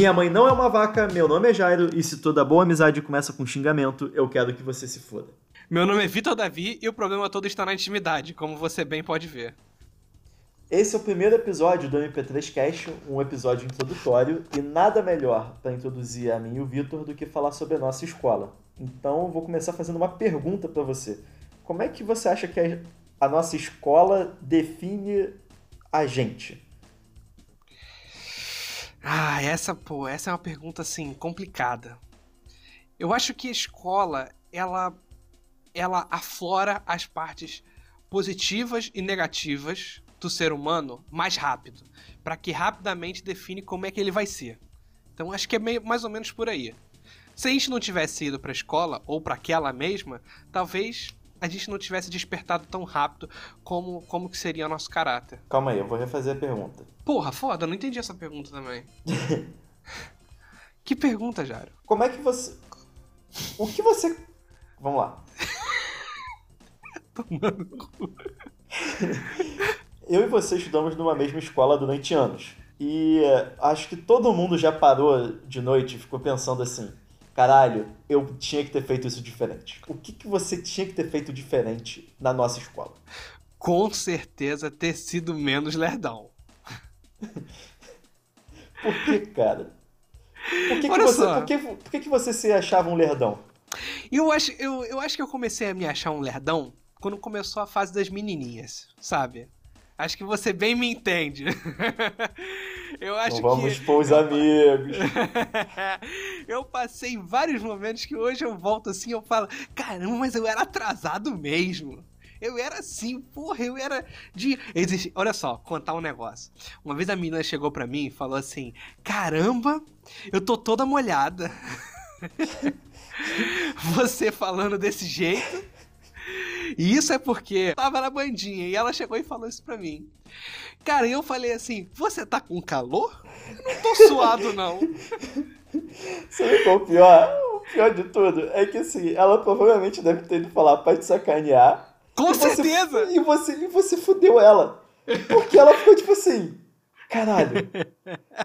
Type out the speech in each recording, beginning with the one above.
Minha mãe não é uma vaca, meu nome é Jairo, e se toda boa amizade começa com xingamento, eu quero que você se foda. Meu nome é Vitor Davi e o problema todo está na intimidade, como você bem pode ver. Esse é o primeiro episódio do MP3 Cash, um episódio introdutório, e nada melhor para introduzir a mim e o Vitor do que falar sobre a nossa escola. Então, eu vou começar fazendo uma pergunta para você. Como é que você acha que a nossa escola define a gente? Ah, essa, pô, essa é uma pergunta assim complicada. Eu acho que a escola, ela ela aflora as partes positivas e negativas do ser humano mais rápido, para que rapidamente define como é que ele vai ser. Então acho que é meio, mais ou menos por aí. Se a gente não tivesse ido para a escola ou para aquela mesma, talvez a gente não tivesse despertado tão rápido como, como que seria o nosso caráter. Calma aí, eu vou refazer a pergunta. Porra, foda, não entendi essa pergunta também. que pergunta, Jário? Como é que você. O que você. Vamos lá. eu e você estudamos numa mesma escola durante anos. E acho que todo mundo já parou de noite e ficou pensando assim: caralho, eu tinha que ter feito isso diferente. O que, que você tinha que ter feito diferente na nossa escola? Com certeza ter sido menos lerdão. por que, cara? Por que, que você, por que, por que, que você se achava um lerdão? Eu acho, eu, eu acho que eu comecei a me achar um lerdão quando começou a fase das menininhas, sabe? Acho que você bem me entende. eu acho Não vamos que. Vamos os amigos. eu passei vários momentos que hoje eu volto assim eu falo: caramba, mas eu era atrasado mesmo. Eu era assim, porra, eu era de. Existe... Olha só, contar um negócio. Uma vez a menina chegou pra mim e falou assim: caramba, eu tô toda molhada. Você falando desse jeito. E isso é porque tava na bandinha e ela chegou e falou isso pra mim. Cara, eu falei assim: Você tá com calor? Eu não tô suado, não. Sabe qual o pior? O pior de tudo é que assim, ela provavelmente deve ter ido falar pra te sacanear. Com e certeza! Você, e, você, e você fudeu ela. Porque ela ficou tipo assim. Caralho.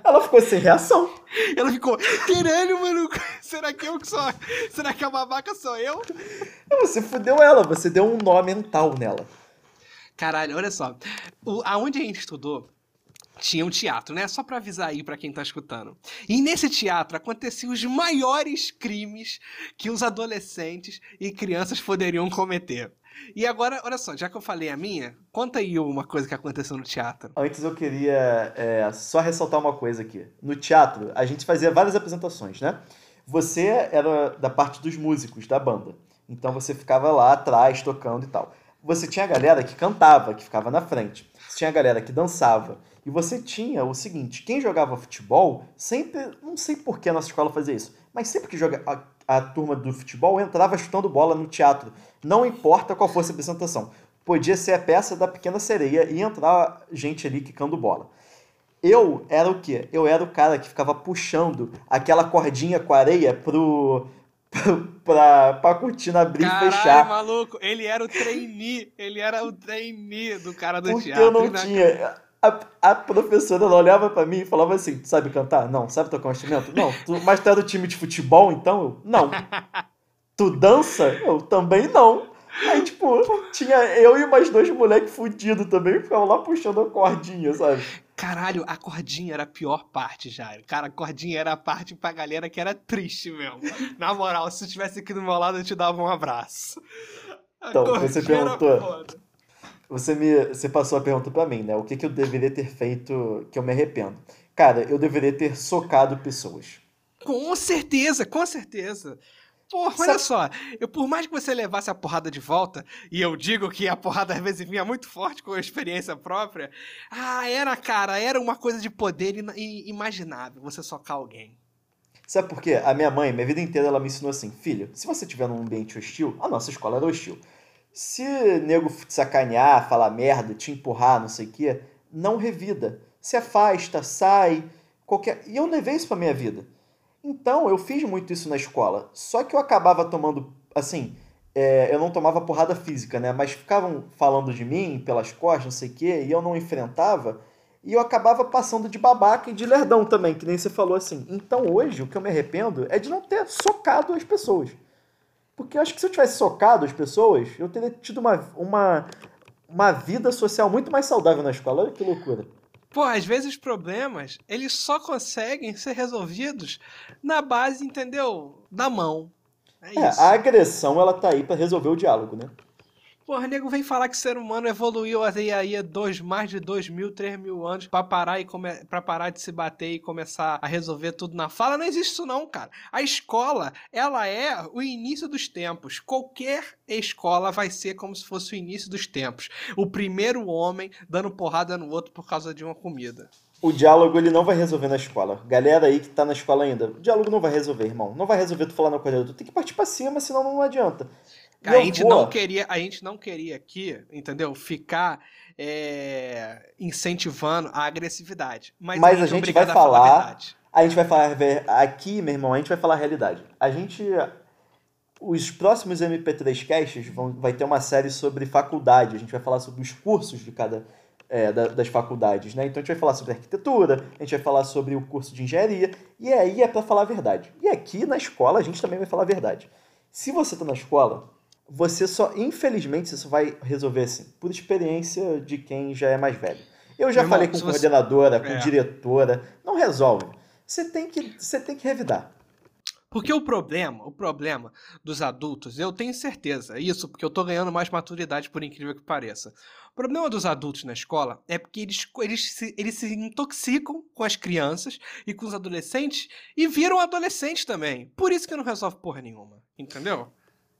Ela ficou sem reação. Ela ficou, caralho, mano, será que eu que sou. Será que a babaca sou eu? Você fudeu ela, você deu um nó mental nela. Caralho, olha só. O, aonde a gente estudou, tinha um teatro, né? Só para avisar aí para quem tá escutando. E nesse teatro aconteciam os maiores crimes que os adolescentes e crianças poderiam cometer. E agora, olha só, já que eu falei a minha, conta aí uma coisa que aconteceu no teatro. Antes eu queria é, só ressaltar uma coisa aqui. No teatro, a gente fazia várias apresentações, né? Você era da parte dos músicos da banda. Então você ficava lá atrás tocando e tal. Você tinha a galera que cantava, que ficava na frente. Você tinha a galera que dançava. E você tinha o seguinte: quem jogava futebol, sempre. Não sei por que a nossa escola fazia isso, mas sempre que joga, a, turma do futebol entrava chutando bola no teatro não importa qual fosse a apresentação. Podia ser a peça da Pequena Sereia e entrar gente ali quicando bola. Eu era o quê? Eu era o cara que ficava puxando aquela cordinha com areia pro, pra, pra cortina abrir Caralho, e fechar. maluco, ele era o trainee, ele era o trainee do cara do Porque teatro. eu não né? tinha. A, a, professora ela olhava para mim e falava assim: Tu sabe cantar? Não. Sabe tocar um instrumento? Não. Tu, mas tu é do time de futebol, então? Não. Tu dança? Eu também não. Aí, tipo, tinha eu e mais dois moleques fudidos também, ficavam lá puxando a cordinha, sabe? Caralho, a cordinha era a pior parte, já. Cara, a cordinha era a parte pra galera que era triste mesmo. Na moral, se tu estivesse aqui do meu lado, eu te dava um abraço. A então, você perguntou. Você, me, você passou a pergunta para mim, né? O que, que eu deveria ter feito que eu me arrependo? Cara, eu deveria ter socado pessoas. Com certeza, com certeza. Porra, olha só, eu, por mais que você levasse a porrada de volta, e eu digo que a porrada às vezes vinha muito forte com a experiência própria, ah, era, cara, era uma coisa de poder imaginável você socar alguém. Sabe por quê? A minha mãe, minha vida inteira, ela me ensinou assim: filho, se você estiver num ambiente hostil, a nossa escola era hostil. Se nego te sacanear, falar merda, te empurrar, não sei o quê, não revida. Se afasta, sai, qualquer. E eu levei isso pra minha vida. Então, eu fiz muito isso na escola. Só que eu acabava tomando assim, é, eu não tomava porrada física, né? Mas ficavam falando de mim pelas costas, não sei o quê, e eu não enfrentava. E eu acabava passando de babaca e de lerdão também, que nem você falou assim. Então hoje, o que eu me arrependo é de não ter socado as pessoas. Porque eu acho que se eu tivesse socado as pessoas, eu teria tido uma, uma, uma vida social muito mais saudável na escola. Olha que loucura. Pô, às vezes os problemas, eles só conseguem ser resolvidos na base, entendeu? Da mão. É, é a agressão, ela tá aí para resolver o diálogo, né? Porra, nego vem falar que o ser humano evoluiu aí, aí dois, mais de dois mil, três mil anos pra parar, e come, pra parar de se bater e começar a resolver tudo na fala. Não existe isso não, cara. A escola, ela é o início dos tempos. Qualquer escola vai ser como se fosse o início dos tempos. O primeiro homem dando porrada no outro por causa de uma comida. O diálogo ele não vai resolver na escola. Galera aí que tá na escola ainda, o diálogo não vai resolver, irmão. Não vai resolver tu falar na coisa, tu tem que partir pra cima, senão não adianta a gente vou... não queria, a gente não queria aqui, entendeu? Ficar é, incentivando a agressividade. Mas, mas a, gente a gente vai falar, a, a gente vai falar aqui, meu irmão, a gente vai falar a realidade. A gente os próximos MP3 casts vão, vai ter uma série sobre faculdade. A gente vai falar sobre os cursos de cada é, da, das faculdades, né? Então a gente vai falar sobre arquitetura, a gente vai falar sobre o curso de engenharia, e aí é para falar a verdade. E aqui na escola a gente também vai falar a verdade. Se você está na escola, você só, infelizmente, você só vai resolver assim, por experiência de quem já é mais velho. Eu já Meu falei irmão, com coordenadora, você... com é. diretora, não resolve. Você tem que, você tem que revidar. Porque o problema, o problema dos adultos, eu tenho certeza, isso porque eu tô ganhando mais maturidade, por incrível que pareça. O problema dos adultos na escola é porque eles, eles, se, eles se intoxicam com as crianças e com os adolescentes e viram adolescentes também. Por isso que não resolve porra nenhuma, entendeu?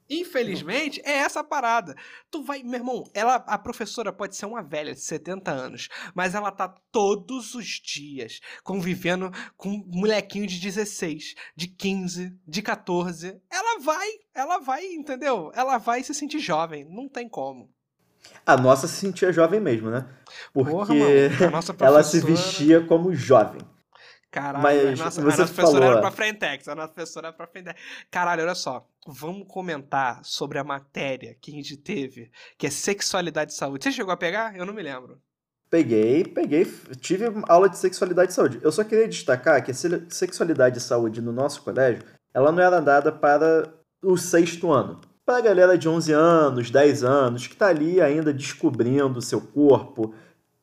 Infelizmente, é essa a parada. Tu vai, meu irmão, ela, a professora pode ser uma velha de 70 anos, mas ela tá todos os dias convivendo com um molequinho de 16, de 15, de 14. Ela vai, ela vai, entendeu? Ela vai se sentir jovem, não tem como. A nossa se sentia jovem mesmo, né? Porque Porra, mano, ela se vestia como jovem. Caralho, Mas nossa, você a nossa professora falou... era pra Frentex, a nossa professora era pra Frentex. Caralho, olha só, vamos comentar sobre a matéria que a gente teve, que é sexualidade e saúde. Você chegou a pegar? Eu não me lembro. Peguei, peguei, tive aula de sexualidade e saúde. Eu só queria destacar que a sexualidade e saúde no nosso colégio, ela não era dada para o sexto ano. Para a galera de 11 anos, 10 anos, que tá ali ainda descobrindo o seu corpo,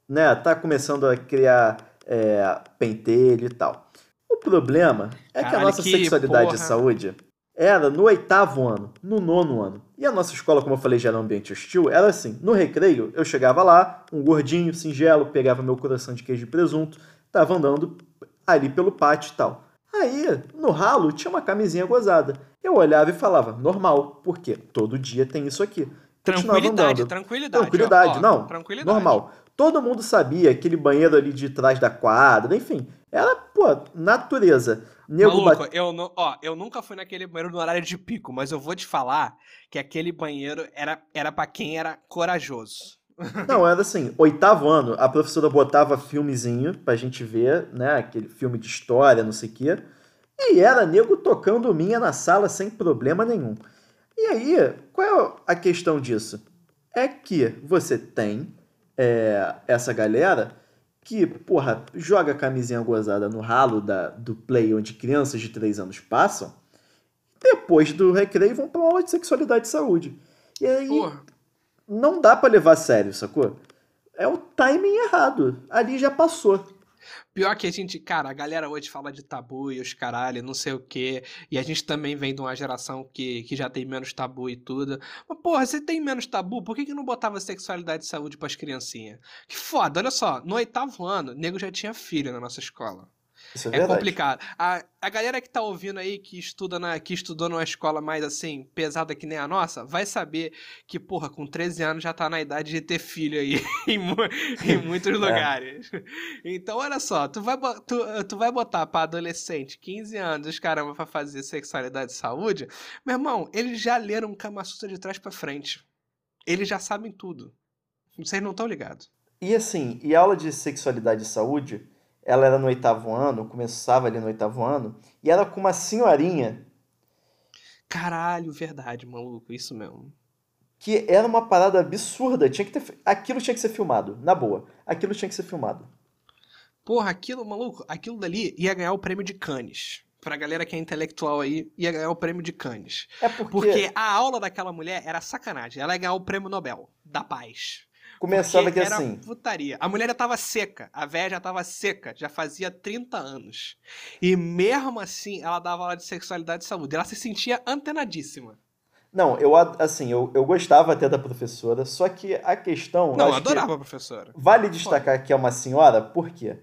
né? Tá começando a criar é, pentelho e tal. O problema é Caralho, que a nossa que sexualidade porra. e saúde era no oitavo ano, no nono ano. E a nossa escola, como eu falei, já era um ambiente hostil, era assim, no recreio, eu chegava lá, um gordinho, singelo, pegava meu coração de queijo e presunto, tava andando ali pelo pátio e tal. Aí, no ralo, tinha uma camisinha gozada. Eu olhava e falava, normal, porque todo dia tem isso aqui. Tranquilidade, tranquilidade. Tranquilidade, ó, ó, não. Tranquilidade. Normal. Todo mundo sabia aquele banheiro ali de trás da quadra, enfim. Era, pô, natureza. Nego Maluco, bate... eu, ó, eu nunca fui naquele banheiro no horário de pico, mas eu vou te falar que aquele banheiro era, era para quem era corajoso. Não, era assim, oitavo ano, a professora botava filmezinho pra gente ver, né? Aquele filme de história, não sei o quê. E era nego tocando minha na sala sem problema nenhum. E aí, qual é a questão disso? É que você tem é, essa galera que, porra, joga camisinha gozada no ralo da, do play onde crianças de 3 anos passam, depois do recreio vão pra uma aula de sexualidade e saúde. E aí porra. não dá para levar a sério, sacou? É o timing errado. Ali já passou. Pior que a gente, cara, a galera hoje fala de tabu e os caralho, não sei o quê. E a gente também vem de uma geração que, que já tem menos tabu e tudo. Mas, porra, você tem menos tabu, por que, que não botava sexualidade e saúde pras criancinhas? Que foda, olha só, no oitavo ano, nego já tinha filho na nossa escola. Isso é, é complicado. A, a galera que tá ouvindo aí, que estuda na, que estudou numa escola mais assim, pesada que nem a nossa, vai saber que, porra, com 13 anos já tá na idade de ter filho aí em, em muitos é. lugares. Então, olha só, tu vai, tu, tu vai botar pra adolescente, 15 anos, os caramba, pra fazer sexualidade e saúde, meu irmão, eles já leram Kama Sutra de trás para frente. Eles já sabem tudo. Vocês não estão ligados. E assim, e aula de sexualidade e saúde ela era no oitavo ano, começava ali no oitavo ano, e era com uma senhorinha Caralho, verdade, maluco, isso mesmo. Que era uma parada absurda. Tinha que ter. Aquilo tinha que ser filmado, na boa. Aquilo tinha que ser filmado. Porra, aquilo, maluco, aquilo dali ia ganhar o prêmio de Cannes. Pra galera que é intelectual aí, ia ganhar o prêmio de Cannes. É porque, Porque a aula daquela mulher era sacanagem. Ela ia ganhar o prêmio Nobel da paz. Começava que era assim. putaria. A mulher já tava seca. A véia já tava seca. Já fazia 30 anos. E mesmo assim, ela dava aula de sexualidade e saúde. Ela se sentia antenadíssima. Não, eu assim, eu, eu gostava até da professora, só que a questão. Não, eu adorava a professora. Vale destacar que é uma senhora, por quê?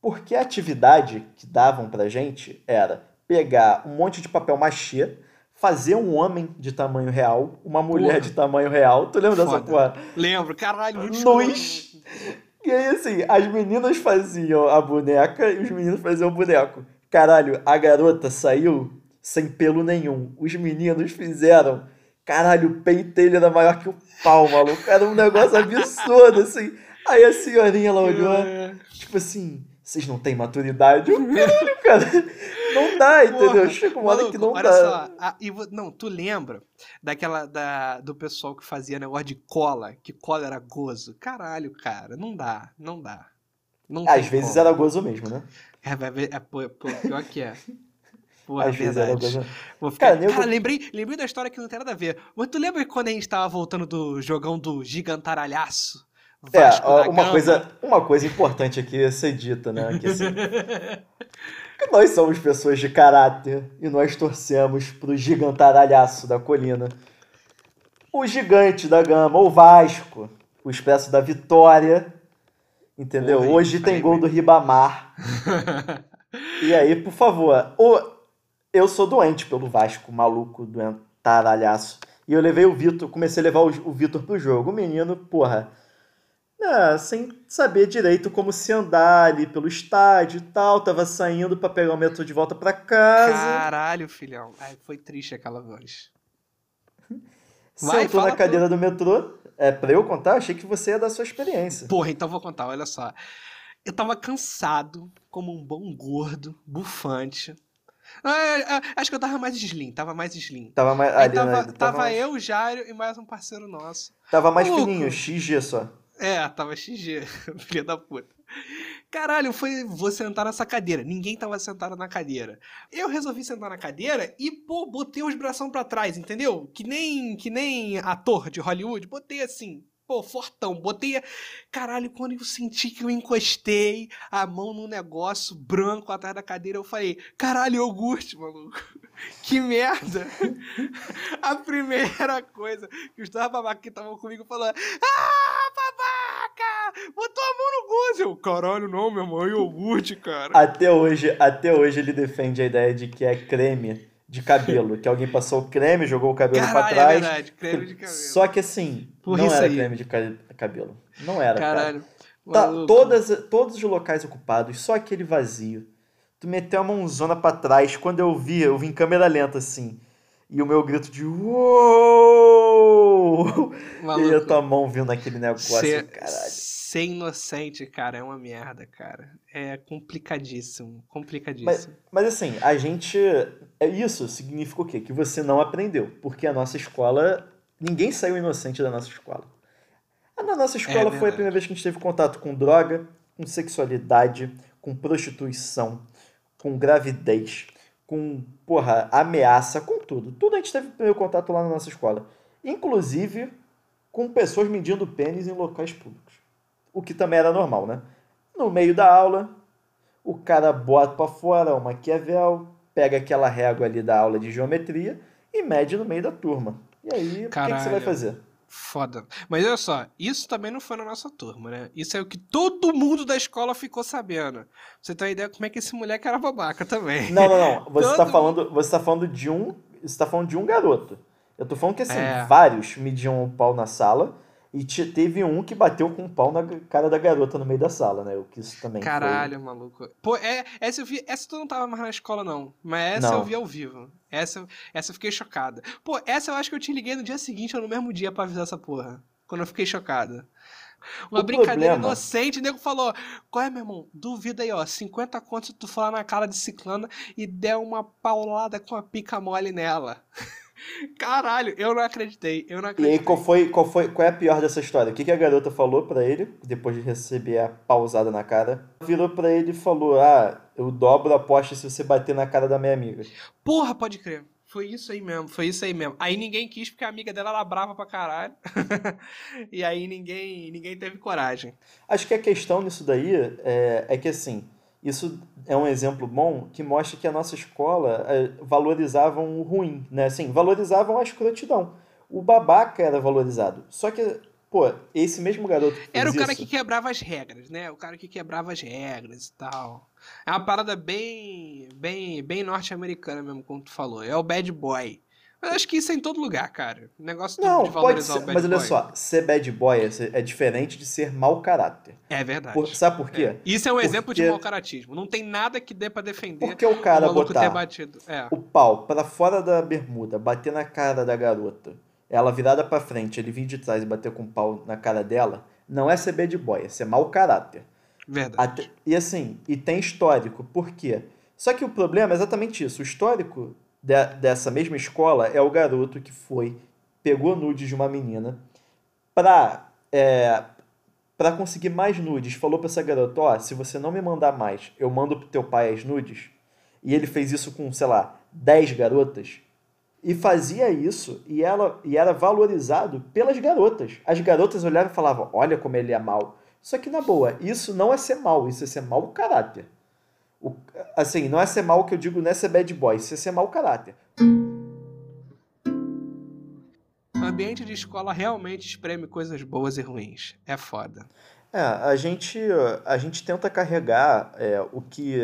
Porque a atividade que davam pra gente era pegar um monte de papel machê, fazer um homem de tamanho real, uma mulher Porra. de tamanho real. Tu lembra dessa Foda. porra? Lembro, caralho, muito. E aí, assim, as meninas faziam a boneca e os meninos faziam o boneco. Caralho, a garota saiu sem pelo nenhum. Os meninos fizeram. Caralho, o peito dele era maior que o pau, maluco. Era um negócio absurdo, assim. Aí a senhorinha, ela olhou, É. tipo assim, vocês não têm maturidade? Eu, caralho, cara. Não dá, entendeu? Porra, Chega uma hora que não olha dá. só, a- e não, tu lembra daquela da, do pessoal que fazia negócio de cola, que cola era gozo? Caralho, cara, não dá, não dá. Não Às vezes como. era gozo mesmo, né? É, vai ver- é, pô, pô, pior que é. Pô, é Às vezes era verdade. gozo. Vou ficar... Cara, Cara, lembrei, lembrei da história que não tem nada a ver. Mas tu lembra quando a gente tava voltando do jogão do gigantaralhaço? É, Vasco da uma coisa, uma coisa importante aqui a ser dita, né? Que, assim, que nós somos pessoas de caráter e nós torcemos pro gigantaralhaço da colina. O gigante da gama, o Vasco, o expresso da vitória, entendeu? Porra, Hoje tem gol do Ribamar. E aí, por favor, o... eu sou doente pelo Vasco, maluco, doentaralhaço. E eu levei o Vitor, comecei a levar o, o Vitor pro jogo. O menino, porra, né, sem saber direito como se andar ali pelo estádio e tal. Tava saindo pra pegar o metrô de volta pra casa. Caralho, filhão. Ai, foi triste aquela voz. vai, sentou na cadeira do metrô. É pra eu contar? Achei que você ia dar sua experiência. Porra, então vou contar, olha só. Eu tava cansado, como um bom gordo, bufante. Ah, ah, acho que eu tava mais slim, tava mais slim. Tava mais, ali, tava, né, tava, tava, mais, eu, o Jairo e mais um parceiro nosso. tava mais Maluco. fininho, XG só. É, tava XG, filha da puta. Caralho, foi vou sentar nessa cadeira. Ninguém tava sentado na cadeira. Eu resolvi sentar na cadeira e, pô, botei os bração pra trás, entendeu? Que nem, que nem ator de Hollywood. Botei assim, pô, fortão. Botei. Caralho, quando eu senti que eu encostei a mão num negócio branco atrás da cadeira, eu falei, caralho, iogurte, maluco. Que merda! A primeira coisa que os dois babacas que estavam comigo falando, ah! Botou a mão no gozo! Eu, caralho, não, meu irmão, é iogurte, cara. Até hoje, até hoje ele defende a ideia de que é creme de cabelo, que alguém passou o creme, jogou o cabelo pra Caralho, é trás. verdade, creme de cabelo. Só que assim, Por não era aí. creme de ca- cabelo. Não era, cara. Caralho. Tá, maluco. todas, todos os locais ocupados, só aquele vazio. Tu meteu a mãozona pra trás. Quando eu vi, eu vi em câmera lenta assim. E o meu grito de uou! E Maluco. a tua mão vindo naquele negócio, Ser, caralho. Ser inocente, cara, é uma merda, cara. É complicadíssimo, complicadíssimo. Mas, mas assim, a gente. É isso significa o quê? Que você não aprendeu. Porque a nossa escola. Ninguém saiu inocente da nossa escola. Na nossa escola foi a primeira vez que a gente teve contato com droga, com sexualidade, com prostituição, com gravidez, com, porra, ameaça, com tudo. Tudo a gente teve primeiro contato lá na nossa escola. Inclusive com pessoas medindo pênis em locais públicos. O que também era normal, né? No meio da aula, o cara bota pra fora o Maquiavel, pega aquela régua ali da aula de geometria e mede no meio da turma. E aí, o que, que você vai fazer? Foda. Mas olha só, isso também não foi na nossa turma, né? Isso é o que todo mundo da escola ficou sabendo. Pra Você tem uma ideia como é que esse moleque era babaca também. Não, não, não. Você Todo tá falando, você tá falando de um, você tá falando de um garoto. Eu tô falando que assim, É. vários mediam o pau na sala e te- teve um que bateu com o pau na cara da garota no meio da sala, né? O que isso também foi- Caralho, maluco. Pô, é, essa eu vi. Essa tu não tava mais na escola, não. Mas essa Não. eu vi ao vivo. Essa, essa eu fiquei chocada. Pô, essa eu acho que eu te liguei no dia seguinte ou no mesmo dia pra avisar essa porra. Quando eu fiquei chocada. Uma O brincadeira problema- inocente, o nego falou: Qual é, meu irmão? Duvida aí, ó. 50 contos tu falar na cara de ciclana e der uma paulada com a pica mole nela. Caralho, eu não acreditei, eu não acreditei. E aí, qual foi, qual foi, qual é a pior dessa história? O que, que a garota falou para ele, depois de receber a pausada na cara? Virou para ele e falou, ah, eu dobro a aposta se você bater na cara da minha amiga. Porra, pode crer. Foi isso aí mesmo, foi isso aí mesmo. Aí ninguém quis porque a amiga dela era brava pra caralho. e aí ninguém, ninguém teve coragem. Acho que a questão nisso daí é, é que assim, isso é um exemplo bom que mostra que a nossa escola é, valorizavam o ruim, né? Assim, valorizavam a escrotidão. O babaca era valorizado. Só que, pô, esse mesmo garoto. era o cara isso, que quebrava as regras, né? O cara que quebrava as regras e tal. É uma parada bem, bem, bem norte-americana mesmo, como tu falou. É o bad boy. Mas acho que isso é em todo lugar, cara. O negócio não, de valorizar pode ser, Mas olha boy. só, ser bad boy é, é diferente de ser mau caráter. É verdade. Por, sabe por quê? É. Isso é um Porque... exemplo de mau caratismo. Não tem nada que dê pra defender Porque o cara o botar. É. o pau pra fora da bermuda, bater na cara da garota, ela virada pra frente, ele vir de trás e bater com o pau na cara dela, não é ser bad boy, é ser mau caráter. Verdade. Até, e assim, e tem histórico. Por quê? Só que o problema é exatamente isso. O histórico de, dessa mesma escola é o garoto que foi, pegou nudes de uma menina pra, é, pra conseguir mais nudes. Falou pra essa garota, ó, se você não me mandar mais, eu mando pro teu pai as nudes. E ele fez isso com, sei lá, 10 garotas. E fazia isso e, ela, e era valorizado pelas garotas. As garotas olhavam e falavam, olha como ele é mal. Só que, na boa, isso não é ser mal, isso é ser mau caráter. O, assim, não é ser mal que eu digo, não é ser bad boy, isso é ser mau caráter. O ambiente de escola realmente espreme coisas boas e ruins. É foda. É, a gente, a gente tenta carregar é, o que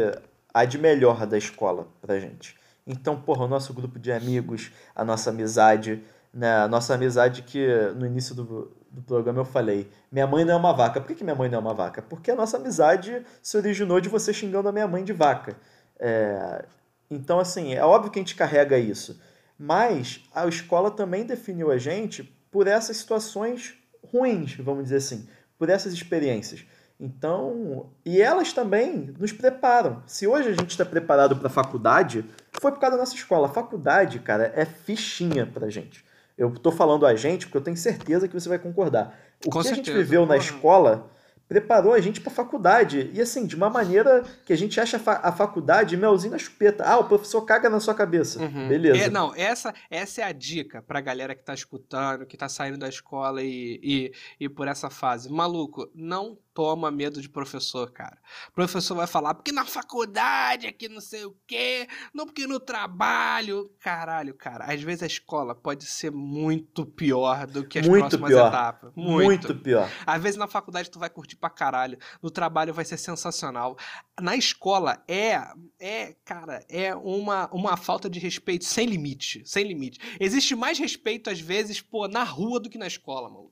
há de melhor da escola pra gente. Então, porra, o nosso grupo de amigos, a nossa amizade, né? A nossa amizade que no início do, do programa eu falei, minha mãe não é uma vaca. Por que, que minha mãe não é uma vaca? Porque a nossa amizade se originou de você xingando a minha mãe de vaca. É, então, assim, é óbvio que a gente carrega isso. Mas a escola também definiu a gente por essas situações ruins, vamos dizer assim, por essas experiências. Então, e elas também nos preparam. Se hoje a gente está preparado para a faculdade, foi por causa da nossa escola. A faculdade, cara, é fichinha pra gente. Eu estou falando a gente porque eu tenho certeza que você vai concordar. O Com que certeza, a gente viveu na escola preparou a gente para faculdade. E assim, de uma maneira que a gente acha a, fa a faculdade melzinho na chupeta. Ah, o professor caga na sua cabeça. Uhum. Beleza. É, não, essa, essa é a dica pra galera que tá escutando, que tá saindo da escola e, e, e por essa fase. Maluco, não toma medo de professor, cara. O professor vai falar, porque na faculdade, aqui não sei o quê, não porque no trabalho. Caralho, cara, às vezes a escola pode ser muito pior do que as Muito próximas pior. etapas. Muito. Muito. pior. Às vezes na faculdade tu vai curtir pra caralho, no trabalho vai ser sensacional. Na escola é, é, cara, é uma, uma falta de respeito sem limite, sem limite. Existe mais respeito às vezes, pô, na rua do que na escola, maluco.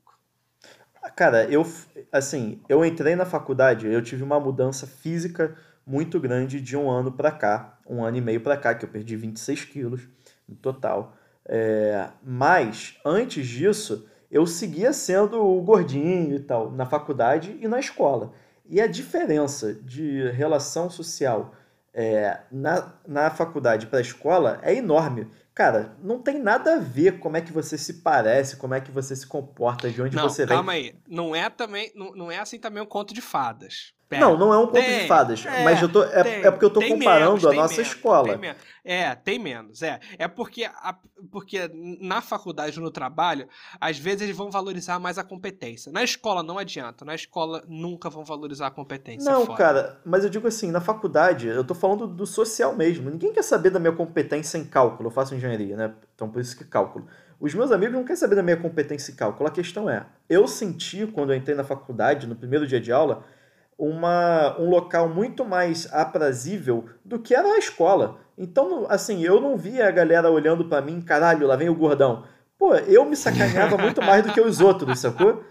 Cara, eu, assim, eu entrei na faculdade, eu tive uma mudança física muito grande de um ano pra cá, um ano e meio pra cá, que eu perdi 26 quilos no total. É, mas, antes disso, eu seguia sendo o gordinho e tal, na faculdade e na escola. E a diferença de relação social é, na, na faculdade para a escola é enorme. Cara, não tem nada a ver como é que você se parece, como é que você se comporta, de onde não, você vem. calma aí. Não é também, não, não é assim também um conto de fadas. Pera. Não, não é um conto Tem, de fadas, é, mas eu tô, é, tem, é porque eu tô comparando menos, a nossa menos, escola. tem. É, tem menos, é. É porque, a- porque na faculdade no trabalho, às vezes eles vão valorizar mais a competência. Na escola não adianta, na escola nunca vão valorizar a competência. Não, foda. cara, mas eu digo assim, na faculdade, eu tô falando do social mesmo. Ninguém quer saber da minha competência em cálculo. Eu faço engenharia, né? Então por isso que cálculo. Os meus amigos não querem saber da minha competência em cálculo. A questão é, eu senti quando eu entrei na faculdade, no primeiro dia de aula, uma, um local muito mais aprazível do que era a escola. Então, assim, eu não via a galera olhando pra mim, caralho, lá vem o gordão. Pô, eu me sacaneava muito mais do que os outros, sacou?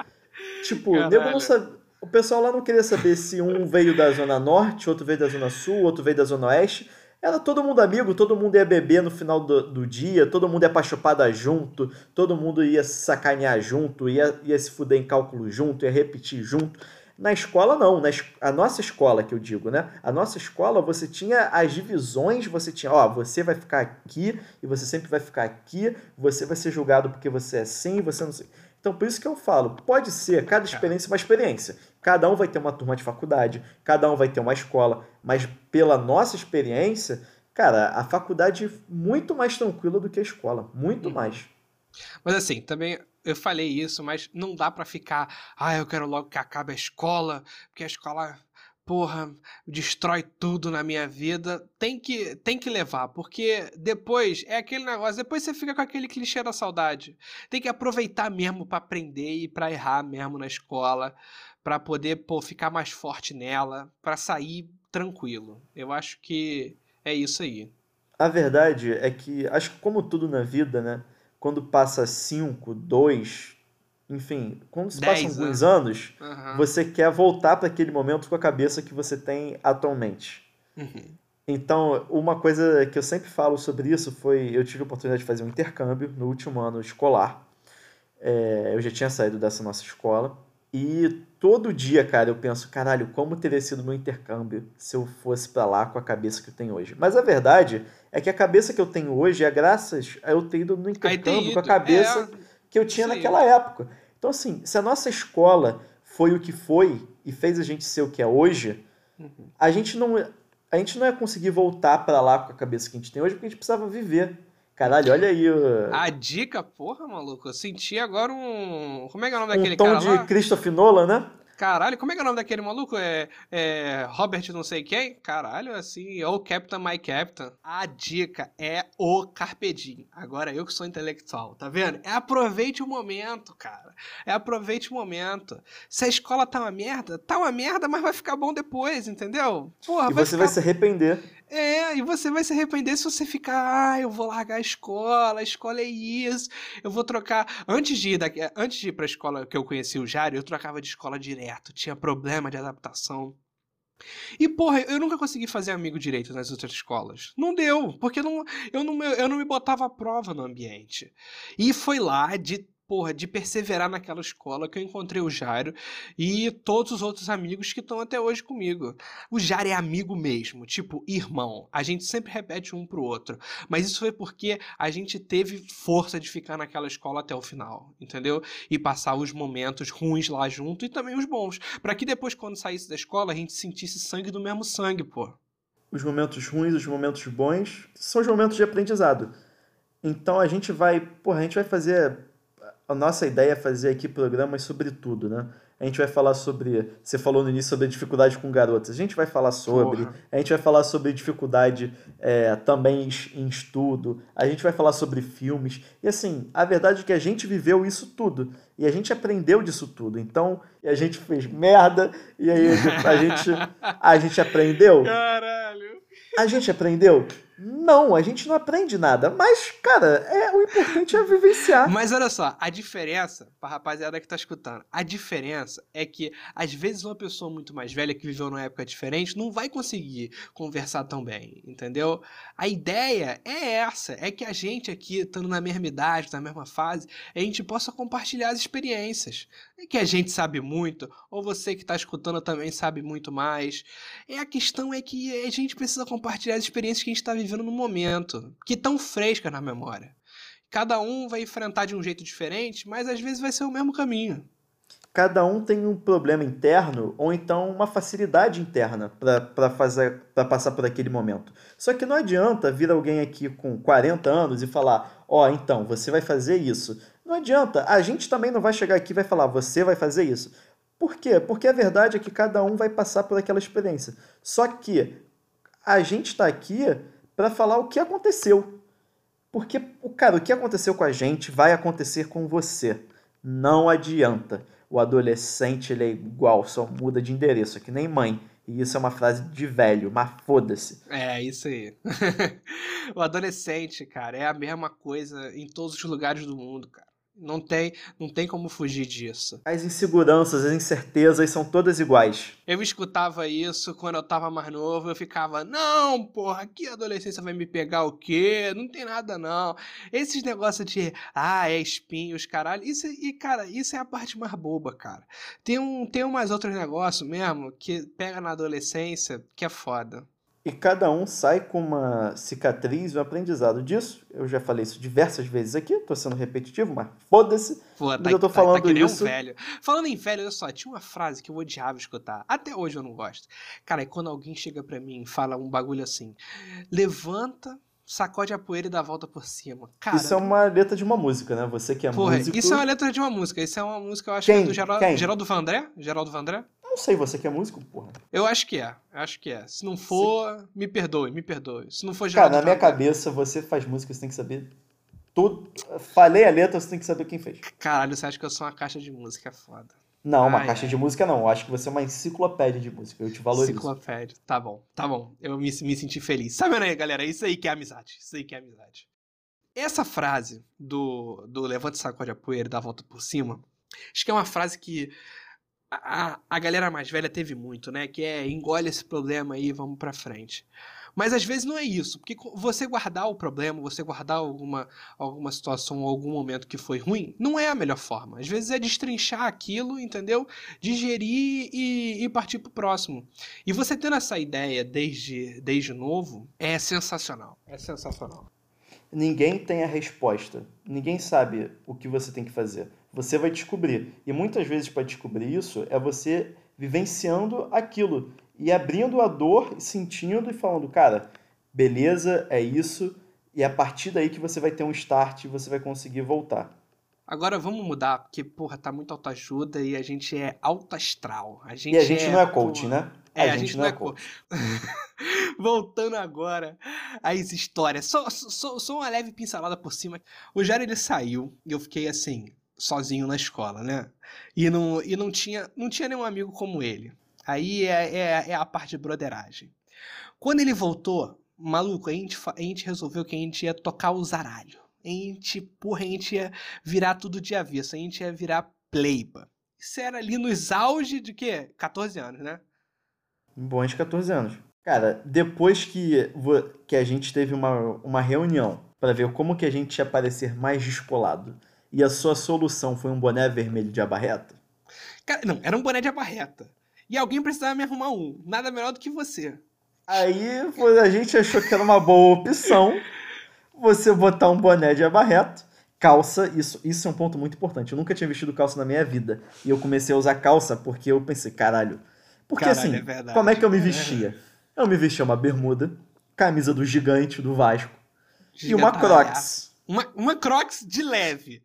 Tipo, sabe, o pessoal lá não queria saber se um veio da Zona Norte, outro veio da Zona Sul, outro veio da Zona Oeste. Era todo mundo amigo, todo mundo ia beber no final do, do dia, todo mundo ia pra chupada junto, todo mundo ia se sacanear junto, ia, ia se fuder em cálculo junto, ia repetir junto. Na escola, não. Na a nossa escola, que eu digo, né? A nossa escola, você tinha as divisões, você tinha, ó, você vai ficar aqui e você sempre vai ficar aqui, você vai ser julgado porque você é assim, você não sei. Então, por isso que eu falo, pode ser, cada experiência é uma experiência. Cada um vai ter uma turma de faculdade, cada um vai ter uma escola, mas pela nossa experiência, cara, a faculdade é muito mais tranquila do que a escola, muito uhum. mais. Mas assim, também eu falei isso, mas não dá para ficar, ah, eu quero logo que acabe a escola, porque a escola, porra, destrói tudo na minha vida. Tem que, tem que levar, porque depois é aquele negócio, depois você fica com aquele clichê da saudade. Tem que aproveitar mesmo para aprender e para errar mesmo na escola, para poder, pô, ficar mais forte nela, para sair tranquilo. Eu acho que é isso aí. A verdade é que, acho que como tudo na vida, né? quando passa 5, 2, enfim, quando se passam alguns anos, uhum. você quer voltar para aquele momento com a cabeça que você tem atualmente. Uhum. Então, uma coisa que eu sempre falo sobre isso foi: eu tive a oportunidade de fazer um intercâmbio no último ano escolar. É, eu já tinha saído dessa nossa escola. E todo dia, cara, eu penso, caralho, como teria sido meu intercâmbio se eu fosse para lá com a cabeça que eu tenho hoje. Mas a verdade é que a cabeça que eu tenho hoje é graças a eu ter ido no intercâmbio com a cabeça é... que eu tinha naquela época. Então, assim, se a nossa escola foi o que foi e fez a gente ser o que é hoje, uhum. a gente não a gente não ia conseguir voltar para lá com a cabeça que a gente tem hoje porque a gente precisava viver. Caralho, olha aí. O... A dica, porra, maluco. Eu senti agora um. Como é que é o nome daquele um tom cara? de lá? Christopher Nolan, né? Caralho, como é que é o nome daquele maluco? É, é Robert não sei quem? Caralho, assim, ou Captain My Captain. A dica é o Carpedim. Agora eu que sou intelectual, tá vendo? É aproveite o momento, cara. É aproveite o momento. Se a escola tá uma merda, tá uma merda, mas vai ficar bom depois, entendeu? Porra, e vai você ficar... vai se arrepender. É, e você vai se arrepender se você ficar, ah, eu vou largar a escola, a escola é isso, eu vou trocar. Antes de ir, daqui, antes de ir pra escola que eu conheci o Jário, eu trocava de escola direto, tinha problema de adaptação. E, porra, eu nunca consegui fazer amigo direito nas outras escolas. Não deu, porque não, eu, não, eu não me botava à prova no ambiente. E foi lá, de porra, de perseverar naquela escola que eu encontrei o Jairo e todos os outros amigos que estão até hoje comigo. O Jairo é amigo mesmo, tipo irmão. A gente sempre repete um pro outro. Mas isso foi porque a gente teve força de ficar naquela escola até o final, entendeu? E passar os momentos ruins lá junto e também os bons. para que depois, quando saísse da escola, a gente sentisse sangue do mesmo sangue, pô. Os momentos ruins, os momentos bons, são os momentos de aprendizado. Então a gente vai, porra, a gente vai fazer a nossa ideia é fazer aqui programas sobre tudo, né? A gente vai falar sobre. Você falou no início sobre a dificuldade com garotas. A gente vai falar sobre. Porra. A gente vai falar sobre dificuldade é, também em estudo. A gente vai falar sobre filmes. E assim, a verdade é que a gente viveu isso tudo. E a gente aprendeu disso tudo. Então, a gente fez merda. E aí a gente, a gente aprendeu. Caralho! A gente aprendeu? Não, a gente não aprende nada. Mas, cara, é o importante é vivenciar. Mas olha só, a diferença, pra rapaziada que tá escutando, a diferença é que, às vezes, uma pessoa muito mais velha que viveu numa época diferente não vai conseguir conversar tão bem, entendeu? A ideia é essa, é que a gente aqui, estando na mesma idade, na mesma fase, a gente possa compartilhar as experiências. É que a gente sabe muito, ou você que tá escutando também sabe muito mais. E a questão é que a gente precisa compartilhar as experiências que a gente tá vivendo vivendo no momento, que estão frescas na memória. Cada um vai enfrentar de um jeito diferente, mas às vezes vai ser o mesmo caminho. Cada um tem um problema interno ou então uma facilidade interna para passar por aquele momento. Só que não adianta vir alguém aqui com 40 anos e falar: "Ó, oh, então, você vai fazer isso". Não adianta. A gente também não vai chegar aqui e vai falar: "Você vai fazer isso". Por quê? Porque a verdade é que cada um vai passar por aquela experiência. Só que a gente está aqui para falar o que aconteceu. Porque, cara, o que aconteceu com a gente vai acontecer com você. Não adianta. O adolescente ele é igual, só muda de endereço, é que nem mãe. E isso é uma frase de velho, mas foda-se. É, isso aí. o adolescente, cara, é a mesma coisa em todos os lugares do mundo, cara. Não tem, não tem como fugir disso. As inseguranças, as incertezas são todas iguais. Eu escutava isso quando eu tava mais novo, eu ficava, não, porra, que adolescência vai me pegar o quê? Não tem nada, não. Esses negócios de, ah, é espinhos, caralho. Isso, e, cara, isso é a parte mais boba, cara. Tem, um, tem umas outros negócios mesmo que pega na adolescência que é foda. E cada um sai com uma cicatriz, um aprendizado disso. Eu já falei isso diversas vezes aqui, tô sendo repetitivo, mas foda-se. Pô, Mas tá, eu tô tá- falando tá que nem isso. um velho. Falando em velho, olha só, tinha uma frase que eu odiava escutar. Até hoje eu não gosto. Cara, é quando alguém chega pra mim e fala um bagulho assim: levanta, sacode a poeira e dá a volta por cima. Cara, Isso é uma letra de uma música, né? Você que é porra, músico. isso é uma letra de uma música. Isso é uma música, eu acho Quem? que é do Geraldo, Quem? Geraldo Vandré? Geraldo Vandré? Não sei, você que é músico, porra. Eu acho que é. Eu acho que é. Se não for, me perdoe, me perdoe. Se não for Cara, Geraldo na minha Vandré- cabeça, você faz música, você tem que saber tudo. Falei a letra, você tem que saber quem fez. Caralho, você acha que eu sou uma caixa de música é foda. Não, uma Ai, caixa ai. de música não. Eu acho que você é uma enciclopédia de música. Eu te valorizo. Enciclopédia. Tá bom, tá bom. Eu me, me senti feliz. Vendo aí, galera? Isso aí que é amizade. Isso aí que é amizade. Essa frase do, do levante sacode a poeira e dá a volta por cima, acho que é uma frase que a, a- a galera mais velha teve muito, né? Que é engole esse problema aí e vamos pra frente. Mas às vezes não é isso, porque você guardar o problema, você guardar alguma, alguma situação ou algum momento que foi ruim, não é a melhor forma. Às vezes é destrinchar aquilo, entendeu? Digerir e, e partir pro próximo. E você tendo essa ideia desde, desde novo é sensacional. É sensacional. Ninguém tem a resposta. Ninguém sabe o que você tem que fazer. Você vai descobrir. E muitas vezes, para descobrir isso, é você vivenciando aquilo e abrindo a dor, e sentindo e falando, cara, beleza, é isso. E é a partir daí que você vai ter um start e você vai conseguir voltar. Agora vamos mudar, porque, porra, tá muito autoajuda e a gente é alto astral. A gente E a gente não é porra, coach, né? É, a, gente, não é coach. Voltando agora às histórias. Só, só, só uma leve pincelada por cima. O Jair, ele saiu e eu fiquei assim, sozinho na escola, né? E não, e não, tinha, não tinha nenhum amigo como ele. Aí é, é, é a parte de broderagem. Quando ele voltou, maluco, a gente, a gente resolveu que a gente ia tocar o zaralho. A gente, porra, a gente ia virar tudo de avesso. A gente ia virar pleiba. Isso era ali nos auge de quê? 14 anos, né? Bons 14 anos. Cara, depois que, que a gente teve uma, uma reunião para ver como que a gente ia parecer mais descolado e a sua solução foi um boné vermelho de abarreta, Cara, não, era um boné de abarreta. E alguém precisava me arrumar um. Nada melhor do que você. aí a gente achou que era uma boa opção você botar um boné de abarreta, calça, isso, isso é um ponto muito importante. Eu nunca tinha vestido calça na minha vida e eu comecei a usar calça porque eu pensei, caralho. Porque Caralho, assim, é como é que eu me vestia? Eu me vestia uma bermuda, camisa do gigante do Vasco e uma. Crocs. Uma, uma Crocs de leve.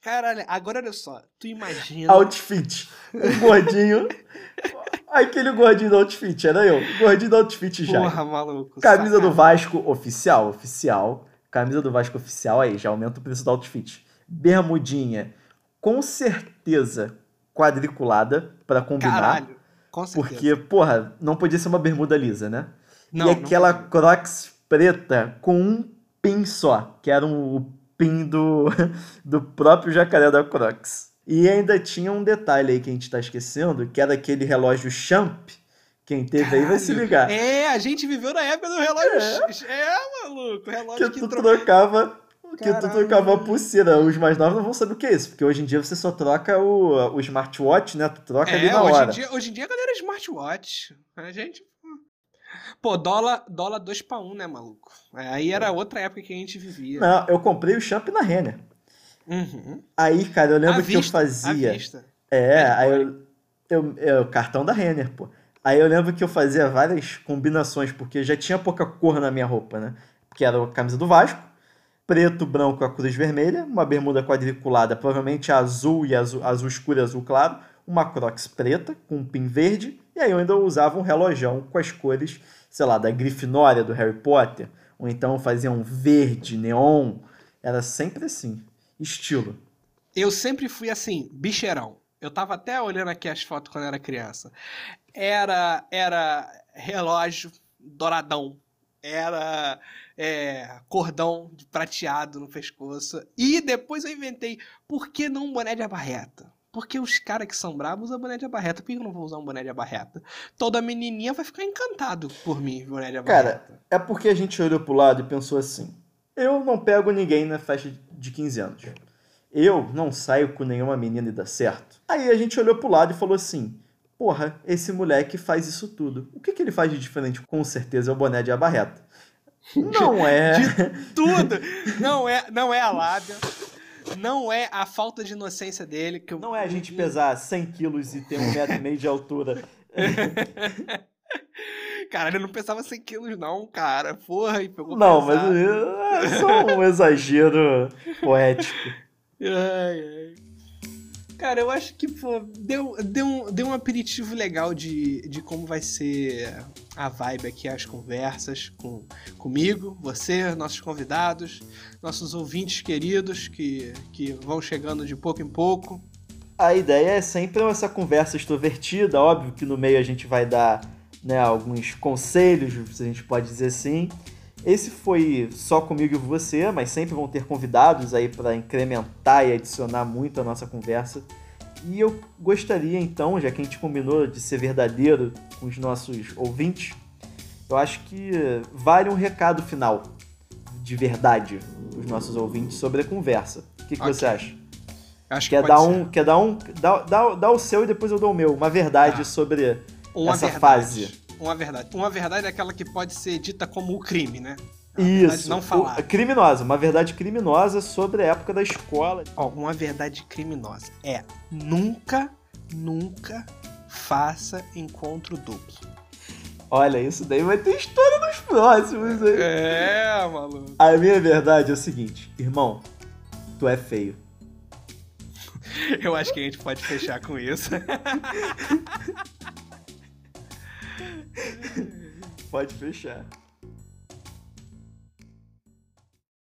Caralho, agora olha só. Tu imagina. Outfit. Um gordinho. Aquele gordinho do outfit, era eu. Gordinho do outfit já. Porra, maluco. Camisa do sacanagem. Vasco oficial, oficial. Camisa do Vasco oficial aí, já aumenta o preço do outfit. Bermudinha, com certeza quadriculada pra combinar. Caralho. Com certeza. porque, porra, não podia ser uma bermuda lisa, né? Não, e não aquela podia. Crocs preta com um pin só, que era um, o pin do, do próprio jacaré da Crocs. E ainda tinha um detalhe aí que a gente tá esquecendo, que era aquele relógio Champ. Quem teve aí vai se Caralho. ligar. É, a gente viveu na época do relógio. É, maluco. Relógio que que, tu tro- trocava. Que tu Caralho. trocava a pulseira. Os mais novos não vão saber o que é isso. Porque hoje em dia você só troca o, o smartwatch, né? Tu troca ali É, na hoje hora. em, dia, hoje em dia a galera é smartwatch. A gente. Pô, dólar, dólar 2 pra 1, né, maluco? É, Aí era outra época que a gente vivia. Não, eu comprei o champ na Renner. Uhum. Aí, cara, eu lembro À que eu vista, à fazia. É, Bad aí eu, eu, o cartão da Renner, pô. Aí eu lembro que eu fazia várias combinações, porque já tinha pouca cor na minha roupa, né? Porque era a camisa do Vasco, preto, branco a cruz vermelha, uma bermuda quadriculada, provavelmente azul e azul, azul escuro e azul claro, uma crocs preta com um pin verde, e aí eu ainda usava um relojão com as cores, sei lá, da Grifinória do Harry Potter, ou então eu fazia um verde, neon, era sempre assim, estilo. Eu sempre fui assim, bicheirão. Eu tava até olhando aqui as fotos quando era criança. Era, era relógio douradão. Era é, cordão prateado no pescoço. E depois eu inventei, por que não um boné de abarreta? Porque os caras que são bravos usam boné de abarreta. Por que eu não vou usar um boné de abarreta? Toda menininha vai ficar encantado por mim, boné de abarreta. Cara, é porque a gente olhou pro lado e pensou assim: eu não pego ninguém na festa de 15 anos. Eu não saio com nenhuma menina e dá certo. Aí a gente olhou pro lado e falou assim: porra, esse moleque faz isso tudo. O que, que ele faz de diferente? Com certeza é o boné de abarreta. Não é. De tudo! Não é, não é a lábia. Não é a falta de inocência dele. Que eu... Não é a gente pesar 100 quilos e ter um metro e meio de altura. Cara, ele não pesava 100 quilos, não, cara. Porra, e pegou Não, pesado. mas é só um exagero poético. Ai, ai. Cara, eu acho que pô, deu, deu, um, deu um aperitivo legal de, de como vai ser a vibe aqui, as conversas com, comigo, você, nossos convidados, nossos ouvintes queridos que, que vão chegando de pouco em pouco. A ideia é sempre essa conversa extrovertida, óbvio que no meio a gente vai dar né, alguns conselhos, se a gente pode dizer assim. Esse foi só comigo e você, mas sempre vão ter convidados aí para incrementar e adicionar muito a nossa conversa. E eu gostaria então, já que a gente combinou de ser verdadeiro com os nossos ouvintes, eu acho que vale um recado final de verdade os nossos ouvintes sobre a conversa. O que, que Ok. você acha? Acho que Quer pode dar ser. um, quer dar um, dá, dá, dá o seu e depois eu dou o meu. Uma verdade Tá. sobre uma essa verdade. fase. Uma verdade. Uma verdade é aquela que pode ser dita como o crime, né? Isso. Não falar. O- criminosa, uma verdade criminosa sobre a época da escola. Ó, uma verdade criminosa é nunca, nunca faça encontro duplo. Olha, isso daí vai ter história nos próximos. hein? É, maluco. A minha verdade é o seguinte, irmão, tu é feio. Eu acho que a gente pode fechar com isso. Pode fechar.